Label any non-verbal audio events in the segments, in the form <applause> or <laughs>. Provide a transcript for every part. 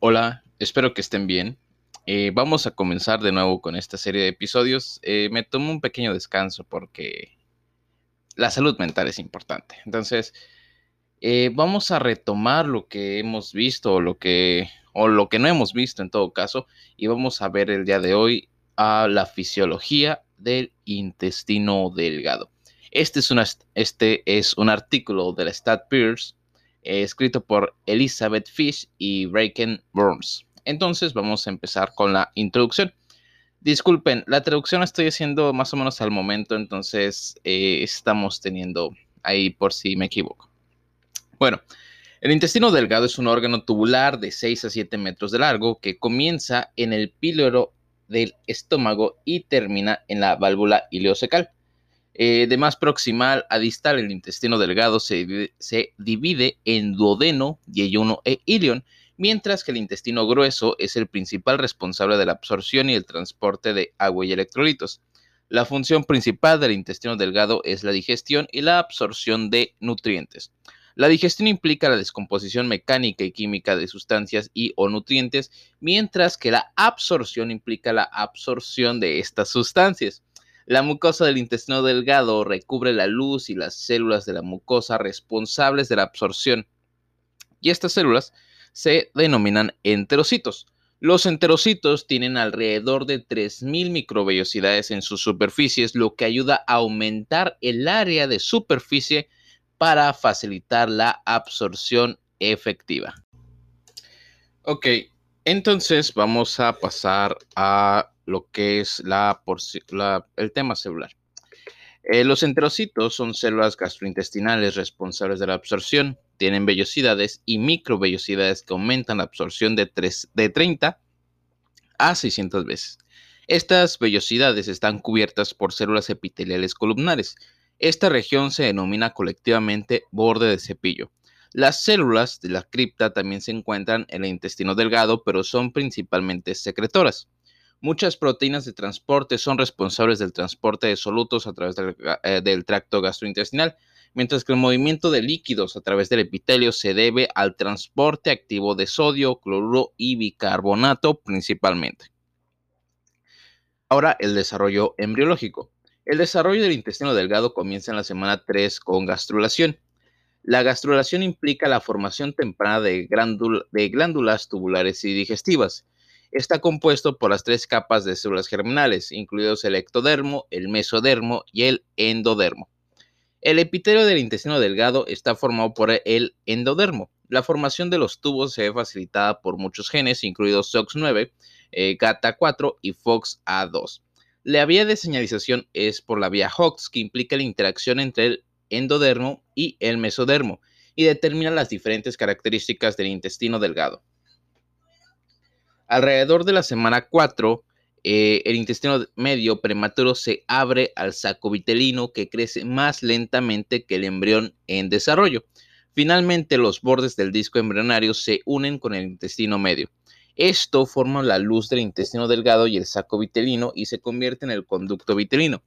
Hola, espero que estén bien. Eh, vamos a comenzar de nuevo con esta serie de episodios. Eh, me tomo un pequeño descanso porque la salud mental es importante. Entonces, eh, vamos a retomar lo que hemos visto o lo que, o lo que no hemos visto en todo caso y vamos a ver el día de hoy a la fisiología del intestino delgado. Este es, una, este es un artículo de la Stat Pierce eh, escrito por Elizabeth Fish y Braken Burns. Entonces vamos a empezar con la introducción. Disculpen, la traducción la estoy haciendo más o menos al momento, entonces eh, estamos teniendo ahí por si me equivoco. Bueno, el intestino delgado es un órgano tubular de 6 a 7 metros de largo que comienza en el píloro del estómago y termina en la válvula ileocecal. Eh, de más proximal a distal, el intestino delgado se, divide en duodeno, yeyuno e ilion, mientras que el intestino grueso es el principal responsable de la absorción y el transporte de agua y electrolitos. La función principal del intestino delgado es la digestión y la absorción de nutrientes. La digestión implica la descomposición mecánica y química de sustancias y o nutrientes, mientras que la absorción implica la absorción de estas sustancias. La mucosa del intestino delgado recubre la luz y las células de la mucosa responsables de la absorción. Y estas células se denominan enterocitos. Los enterocitos tienen alrededor de 3.000 microvellosidades en sus superficies, lo que ayuda a aumentar el área de superficie para facilitar la absorción efectiva. Ok, entonces vamos a pasar a lo que es el tema celular. Eh, los enterocitos son células gastrointestinales responsables de la absorción. Tienen vellosidades y microvellosidades que aumentan la absorción de, de 30 a 600 veces. Estas vellosidades están cubiertas por células epiteliales columnares. Esta región se denomina colectivamente borde de cepillo. Las células de la cripta también se encuentran en el intestino delgado, pero son principalmente secretoras. Muchas proteínas de transporte son responsables del transporte de solutos a través eh, del, tracto gastrointestinal, mientras que el movimiento de líquidos a través del epitelio se debe al transporte activo de sodio, cloruro y bicarbonato principalmente. Ahora el desarrollo embriológico. El desarrollo del intestino delgado comienza en la semana 3 con gastrulación. La gastrulación implica la formación temprana de glándulas tubulares y digestivas está compuesto por las tres capas de células germinales, incluidos el ectodermo, el mesodermo y el endodermo. El epitelio del intestino delgado está formado por el endodermo. La formación de los tubos se ve facilitada por muchos genes, incluidos SOX9, eh, GATA4 y FOXA2. La vía de señalización es por la vía Hox, que implica la interacción entre el endodermo y el mesodermo, y determina las diferentes características del intestino delgado. Alrededor de la semana 4, eh, el intestino medio prematuro se abre al saco vitelino que crece más lentamente que el embrión en desarrollo. Finalmente, los bordes del disco embrionario se unen con el intestino medio. Esto forma la luz del intestino delgado y el saco vitelino y se convierte en el conducto vitelino.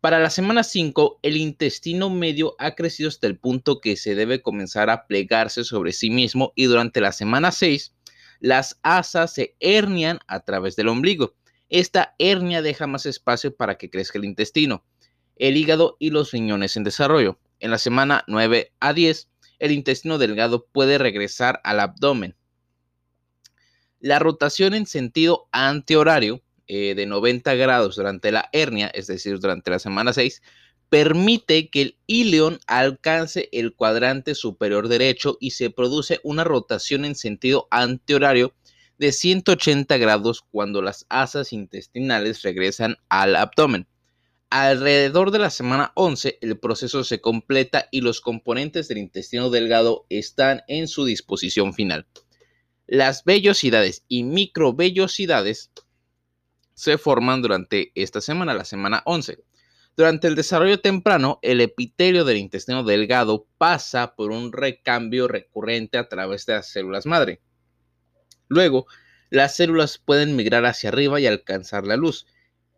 Para la semana 5, el intestino medio ha crecido hasta el punto que se debe comenzar a plegarse sobre sí mismo y durante la semana 6, las asas se hernian a través del ombligo. Esta hernia deja más espacio para que crezca el intestino, el hígado y los riñones en desarrollo. En la semana 9 a 10, el intestino delgado puede regresar al abdomen. La rotación en sentido antihorario eh, de 90 grados durante la hernia, es decir, durante la semana 6, permite que el ilion alcance el cuadrante superior derecho y se produce una rotación en sentido antihorario de 180 grados cuando las asas intestinales regresan al abdomen. Alrededor de la semana 11 el proceso se completa y los componentes del intestino delgado están en su disposición final. Las vellosidades y microvellosidades se forman durante esta semana, la semana 11. Durante el desarrollo temprano, el epitelio del intestino delgado pasa por un recambio recurrente a través de las células madre. Luego, las células pueden migrar hacia arriba y alcanzar la luz.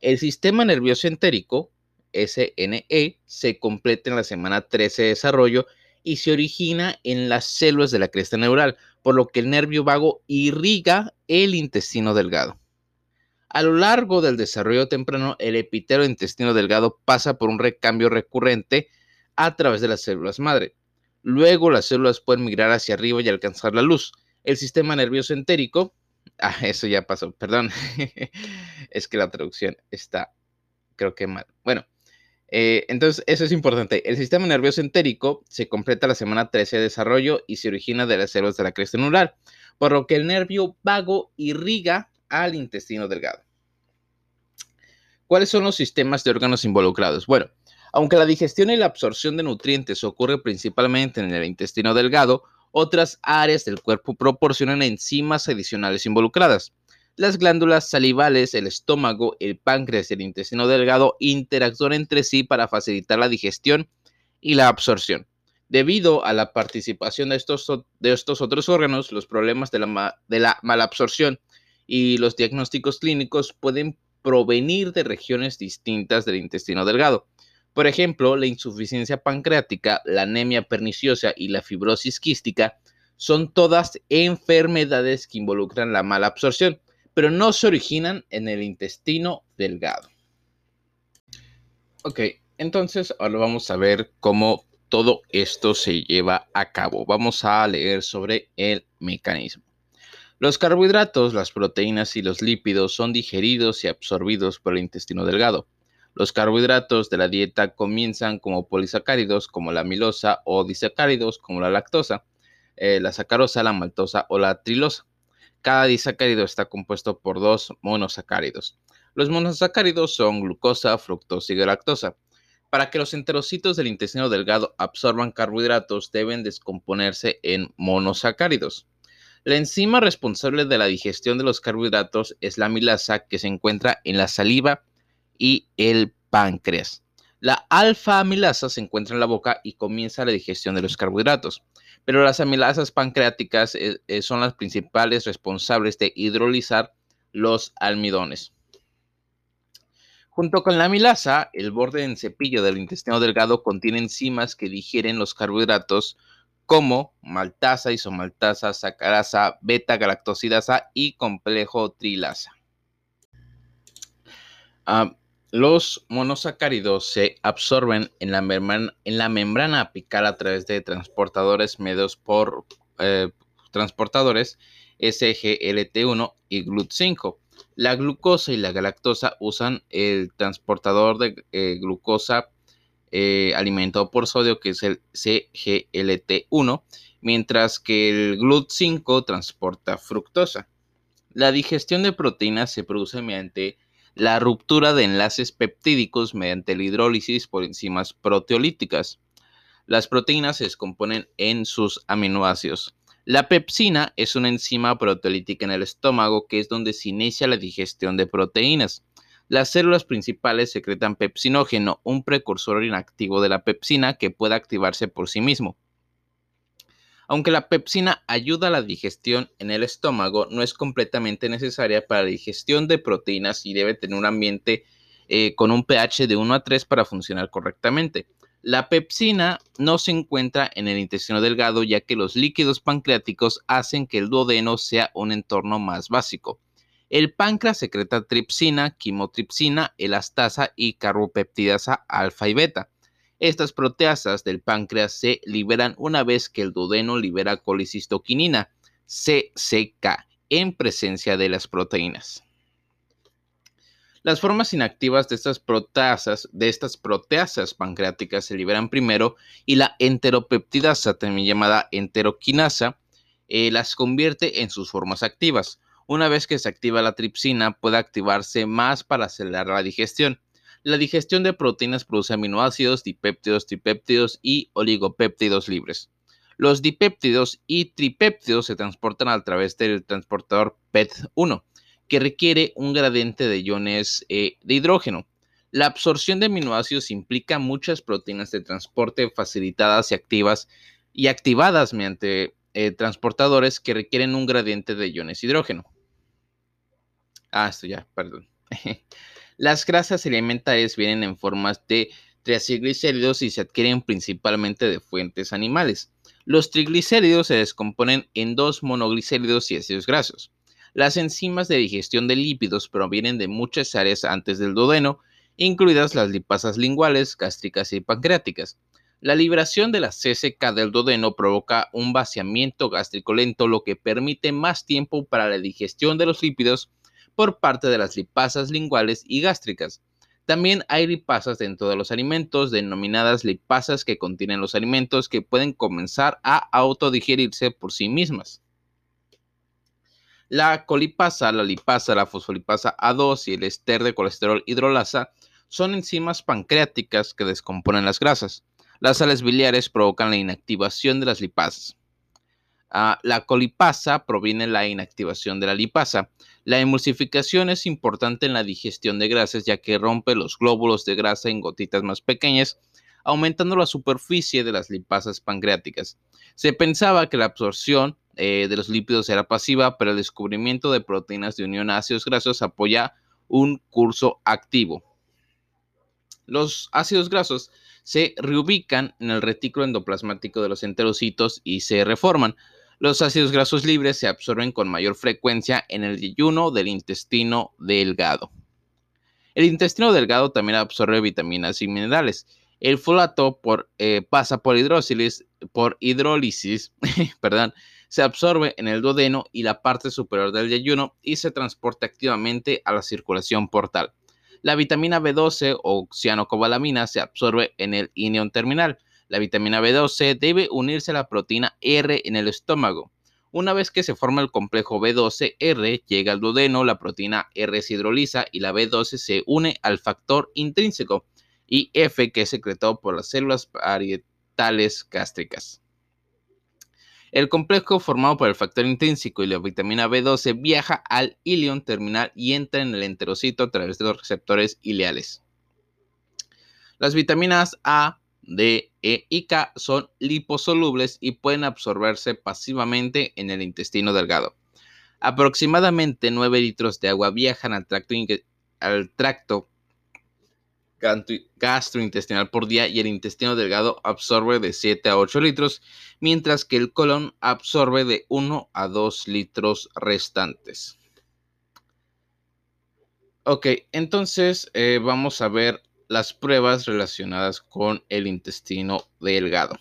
El sistema nervioso entérico, SNE, se completa en la semana 13 de desarrollo y se origina en las células de la cresta neural, por lo que el nervio vago irriga el intestino delgado. A lo largo del desarrollo temprano, el epitelio intestino delgado pasa por un recambio recurrente a través de las células madre. Luego las células pueden migrar hacia arriba y alcanzar la luz. El sistema nervioso entérico, <laughs> ah, eso ya pasó, perdón, <laughs> es que la traducción está, creo que mal. Bueno, eh, entonces, eso es importante. El sistema nervioso entérico se completa la semana 13 de desarrollo y se origina de las células de la cresta neural, por lo que el nervio vago irriga al intestino delgado. ¿Cuáles son los sistemas de órganos involucrados? Bueno, aunque la digestión y la absorción de nutrientes ocurre principalmente en el intestino delgado, otras áreas del cuerpo proporcionan enzimas adicionales involucradas. Las glándulas salivales, el estómago, el páncreas y el intestino delgado interactúan entre sí para facilitar la digestión y la absorción. Debido a la participación de estos, de estos otros órganos, los problemas de la, de la malabsorción y los diagnósticos clínicos pueden provenir de regiones distintas del intestino delgado. Por ejemplo, la insuficiencia pancreática, la anemia perniciosa y la fibrosis quística son todas enfermedades que involucran la mala absorción pero no se originan en el intestino delgado. Ok, entonces ahora vamos a ver cómo todo esto se lleva a cabo. Vamos a leer sobre el mecanismo. Los carbohidratos, las proteínas y los lípidos son digeridos y absorbidos por el intestino delgado. Los carbohidratos de la dieta comienzan como polisacáridos como la amilosa o disacáridos como la lactosa, eh, la sacarosa, la maltosa o la trilosa. Cada disacárido está compuesto por dos monosacáridos. Los monosacáridos son glucosa, fructosa y galactosa. Para que los enterocitos del intestino delgado absorban carbohidratos, deben descomponerse en monosacáridos. La enzima responsable de la digestión de los carbohidratos es la amilasa que se encuentra en la saliva y el páncreas. La alfa amilasa se encuentra en la boca y comienza la digestión de los carbohidratos pero las amilasas pancreáticas eh, eh, son las principales responsables de hidrolizar los almidones. Junto con la amilasa, el borde en cepillo del intestino delgado contiene enzimas que digieren los carbohidratos como maltasa, isomaltasa, sacarasa, beta-galactosidasa y complejo trilasa. Ah, los monosacáridos se absorben en la, membrana, apical a través de transportadores medios por eh, transportadores SGLT1 y GLUT5. La glucosa y la galactosa usan el transportador de eh, glucosa eh, alimentado por sodio, que es el CGLT1, mientras que el GLUT5 transporta fructosa. La digestión de proteínas se produce mediante la ruptura de enlaces peptídicos mediante la hidrólisis por enzimas proteolíticas. Las proteínas se descomponen en sus aminoácidos. La pepsina es una enzima proteolítica en el estómago que es donde se inicia la digestión de proteínas. Las células principales secretan pepsinógeno, un precursor inactivo de la pepsina que puede activarse por sí mismo. Aunque la pepsina ayuda a la digestión en el estómago, no es completamente necesaria para la digestión de proteínas y debe tener un ambiente eh, con un pH de 1 a 3 para funcionar correctamente. La pepsina no se encuentra en el intestino delgado ya que los líquidos pancreáticos hacen que el duodeno sea un entorno más básico. El páncreas secreta tripsina, quimotripsina, elastasa y carbopeptidasa alfa y beta. Estas proteasas del páncreas se liberan una vez que el duodeno libera colicistoquinina, CCK, en presencia de las proteínas. Las formas inactivas de estas proteasas, pancreáticas se liberan primero y la enteropeptidasa, también llamada enteroquinasa, eh, las convierte en sus formas activas. Una vez que se activa la tripsina, puede activarse más para acelerar la digestión. La digestión de proteínas produce aminoácidos, dipéptidos, tripéptidos y oligopéptidos libres. Los dipéptidos y tripéptidos se transportan a través del transportador PET1, que requiere un gradiente de iones eh, de hidrógeno. La absorción de aminoácidos implica muchas proteínas de transporte facilitadas y activas y activadas mediante eh, transportadores que requieren un gradiente de iones hidrógeno. Ah, esto ya, perdón. <laughs> Las grasas alimentarias vienen en formas de triglicéridos y se adquieren principalmente de fuentes animales. Los triglicéridos se descomponen en dos monoglicéridos y ácidos grasos. Las enzimas de digestión de lípidos provienen de muchas áreas antes del duodeno, incluidas las lipasas linguales, gástricas y pancreáticas. La liberación de la CSK del duodeno provoca un vaciamiento gástrico lento, lo que permite más tiempo para la digestión de los lípidos por parte de las lipasas linguales y gástricas. También hay lipasas dentro de los alimentos, denominadas lipasas que contienen los alimentos que pueden comenzar a autodigerirse por sí mismas. La colipasa, la lipasa, la fosfolipasa A2 y el ester de colesterol hidrolasa son enzimas pancreáticas que descomponen las grasas. Las sales biliares provocan la inactivación de las lipasas. Ah, la colipasa proviene de la inactivación de la lipasa. La emulsificación es importante en la digestión de grasas ya que rompe los glóbulos de grasa en gotitas más pequeñas, aumentando la superficie de las lipasas pancreáticas. Se pensaba que la absorción eh, de los lípidos era pasiva, pero el descubrimiento de proteínas de unión a ácidos grasos apoya un curso activo. Los ácidos grasos se reubican en el retículo endoplasmático de los enterocitos y se reforman. Los ácidos grasos libres se absorben con mayor frecuencia en el yeyuno del intestino delgado. El intestino delgado también absorbe vitaminas y minerales. El folato eh, pasa por hidrólisis, por hidrólisis <laughs> perdón, se absorbe en el duodeno y la parte superior del yeyuno y se transporta activamente a la circulación portal. La vitamina B12 o cianocobalamina se absorbe en el inión terminal. La vitamina B12 debe unirse a la proteína R en el estómago. Una vez que se forma el complejo B12R, llega al duodeno, la proteína R se hidroliza y la B12 se une al factor intrínseco y F que es secretado por las células parietales gástricas. El complejo formado por el factor intrínseco y la vitamina B12 viaja al ilion terminal y entra en el enterocito a través de los receptores ileales. Las vitaminas A, D, E y K son liposolubles y pueden absorberse pasivamente en el intestino delgado. Aproximadamente 9 litros de agua viajan al tracto, al tracto gastrointestinal por día y el intestino delgado absorbe de 7 a 8 litros, mientras que el colon absorbe de 1 a 2 litros restantes. Ok, entonces eh, vamos a ver las pruebas relacionadas con el intestino delgado.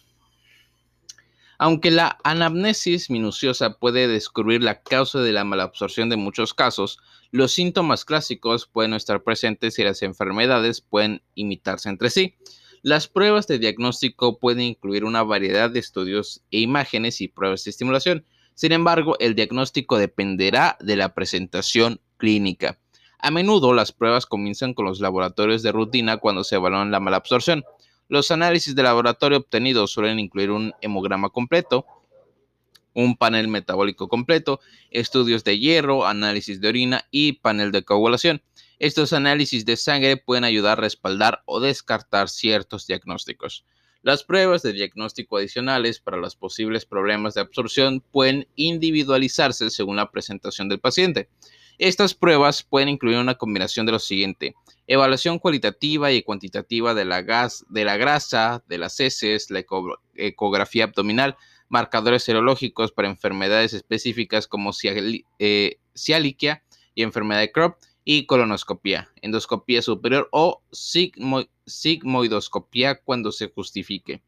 Aunque la anamnesis minuciosa puede descubrir la causa de la malabsorción de muchos casos, los síntomas clásicos pueden estar presentes y las enfermedades pueden imitarse entre sí. Las pruebas de diagnóstico pueden incluir una variedad de estudios e imágenes y pruebas de estimulación. Sin embargo, el diagnóstico dependerá de la presentación clínica. A menudo las pruebas comienzan con los laboratorios de rutina cuando se evalúa la malabsorción. Los análisis de laboratorio obtenidos suelen incluir un hemograma completo, un panel metabólico completo, estudios de hierro, análisis de orina y panel de coagulación. Estos análisis de sangre pueden ayudar a respaldar o descartar ciertos diagnósticos. Las pruebas de diagnóstico adicionales para los posibles problemas de absorción pueden individualizarse según la presentación del paciente. Estas pruebas pueden incluir una combinación de lo siguiente. Evaluación cualitativa y cuantitativa de la, gas, de la grasa, de las heces, la ecografía abdominal, marcadores serológicos para enfermedades específicas como eh, cialiquia y enfermedad de Crohn y colonoscopia, endoscopía superior o sigmoidoscopía cuando se justifique.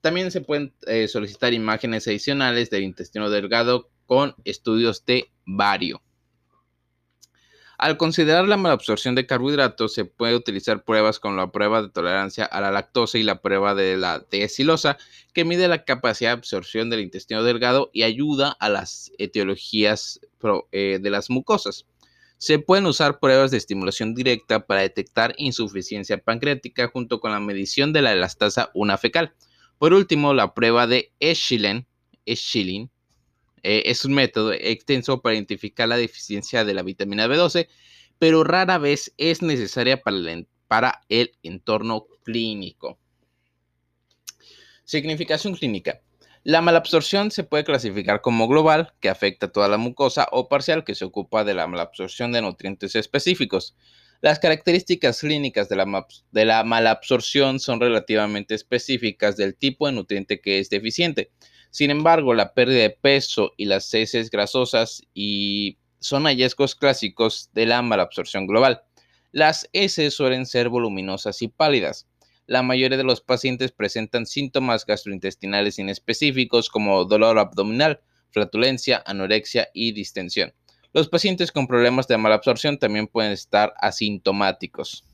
También se pueden eh, solicitar imágenes adicionales del intestino delgado con estudios de vario. Al considerar la malabsorción de carbohidratos, se puede utilizar pruebas como la prueba de tolerancia a la lactosa y la prueba de la desilosa, que mide la capacidad de absorción del intestino delgado y ayuda a las etiologías eh, de las mucosas. Se pueden usar pruebas de estimulación directa para detectar insuficiencia pancreática junto con la medición de la elastasa una fecal. Por último, la prueba de Schilling eh, es un método extenso para identificar la deficiencia de la vitamina B12, pero rara vez es necesaria para el, entorno clínico. Significación clínica. La malabsorción se puede clasificar como global, que afecta a toda la mucosa, o parcial, que se ocupa de la malabsorción de nutrientes específicos. Las características clínicas de la malabsorción son relativamente específicas del tipo de nutriente que es deficiente. Sin embargo, la pérdida de peso y las heces grasosas y son hallazgos clásicos de la malabsorción global. Las heces suelen ser voluminosas y pálidas. La mayoría de los pacientes presentan síntomas gastrointestinales inespecíficos como dolor abdominal, flatulencia, anorexia y distensión. Los pacientes con problemas de malabsorción también pueden estar asintomáticos.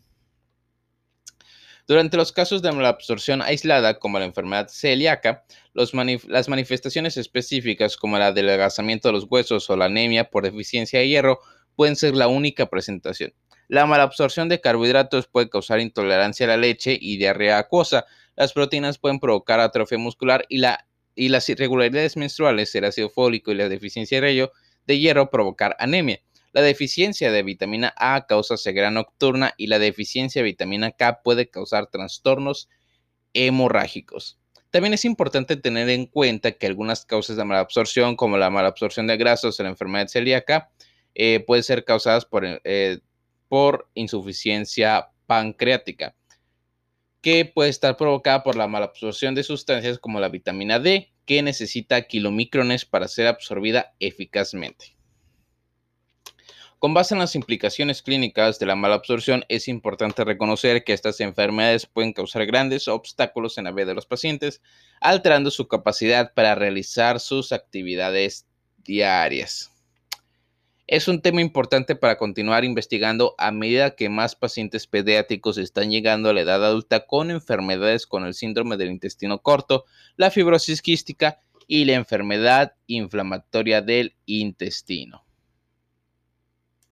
Durante los casos de malabsorción aislada, como la enfermedad celíaca, las manifestaciones específicas como el adelgazamiento de los huesos o la anemia por deficiencia de hierro pueden ser la única presentación. La malabsorción de carbohidratos puede causar intolerancia a la leche y diarrea acuosa. Las proteínas pueden provocar atrofia muscular y, las irregularidades menstruales, el ácido fólico y la deficiencia de de hierro provocar anemia. La deficiencia de vitamina A causa ceguera nocturna y la deficiencia de vitamina K puede causar trastornos hemorrágicos. También es importante tener en cuenta que algunas causas de malabsorción, como la malabsorción de grasos o la enfermedad celíaca, eh, pueden ser causadas por, eh, por insuficiencia pancreática, que puede estar provocada por la malabsorción de sustancias como la vitamina D, que necesita kilomicrones para ser absorbida eficazmente. Con base en las implicaciones clínicas de la mala absorción, es importante reconocer que estas enfermedades pueden causar grandes obstáculos en la vida de los pacientes, alterando su capacidad para realizar sus actividades diarias. Es un tema importante para continuar investigando a medida que más pacientes pediátricos están llegando a la edad adulta con enfermedades con el síndrome del intestino corto, la fibrosis quística y la enfermedad inflamatoria del intestino.